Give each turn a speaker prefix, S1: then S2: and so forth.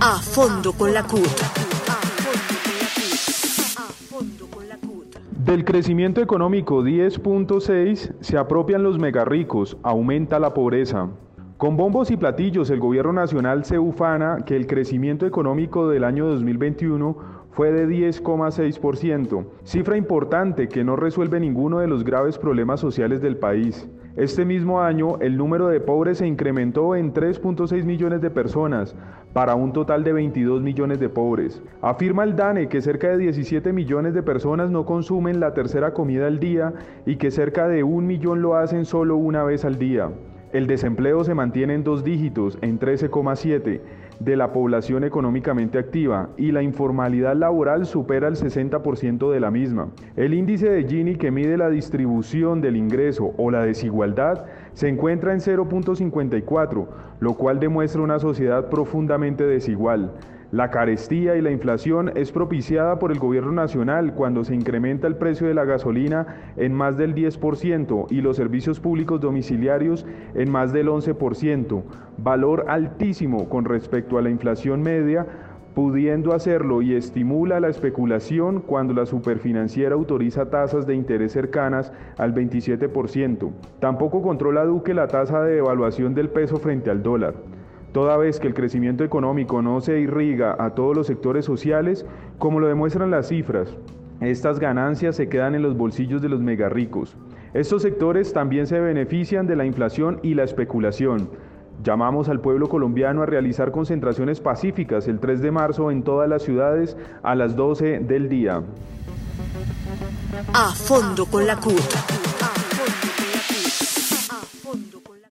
S1: A fondo con la CUT.
S2: Del crecimiento económico 10.6 se apropian los megarricos, aumenta la pobreza. Con bombos y platillos el gobierno nacional se ufana que el crecimiento económico del año 2021 fue de 10,6%, cifra importante que no resuelve ninguno de los graves problemas sociales del país. Este mismo año, el número de pobres se incrementó en 3.6 millones de personas, para un total de 22 millones de pobres. Afirma el DANE que cerca de 17 millones de personas no consumen la tercera comida al día y que cerca de un millón lo hacen solo una vez al día. El desempleo se mantiene en dos dígitos, en 13,7 de la población económicamente activa y la informalidad laboral supera el 60% de la misma. El índice de Gini que mide la distribución del ingreso o la desigualdad se encuentra en 0.54, lo cual demuestra una sociedad profundamente desigual. La carestía y la inflación es propiciada por el gobierno nacional cuando se incrementa el precio de la gasolina en más del 10% y los servicios públicos domiciliarios en más del 11%, valor altísimo con respecto a la inflación media, pudiendo hacerlo y estimula la especulación cuando la superfinanciera autoriza tasas de interés cercanas al 27%. Tampoco controla Duque la tasa de devaluación del peso frente al dólar toda vez que el crecimiento económico no se irriga a todos los sectores sociales, como lo demuestran las cifras. Estas ganancias se quedan en los bolsillos de los megarricos. Estos sectores también se benefician de la inflación y la especulación. Llamamos al pueblo colombiano a realizar concentraciones pacíficas el 3 de marzo en todas las ciudades a las 12 del día.
S1: A fondo con la CUT.